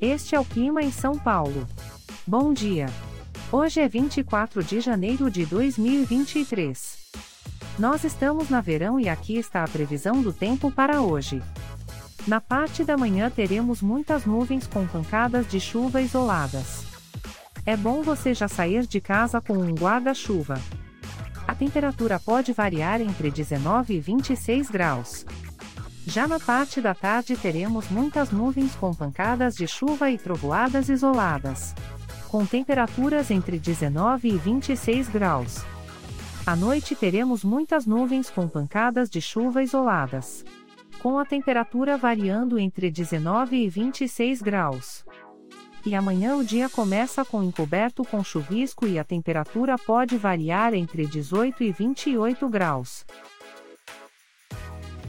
Este é o clima em São Paulo. Bom dia. Hoje é 24 de janeiro de 2023. Nós estamos na verão e aqui está a previsão do tempo para hoje. Na parte da manhã teremos muitas nuvens com pancadas de chuva isoladas. É bom você já sair de casa com um guarda-chuva. A temperatura pode variar entre 19 e 26 graus. Já na parte da tarde teremos muitas nuvens com pancadas de chuva e trovoadas isoladas. Com temperaturas entre 19 e 26 graus. À noite teremos muitas nuvens com pancadas de chuva isoladas. Com a temperatura variando entre 19 e 26 graus e amanhã o dia começa com encoberto com chuvisco e a temperatura pode variar entre 18 e 28 graus.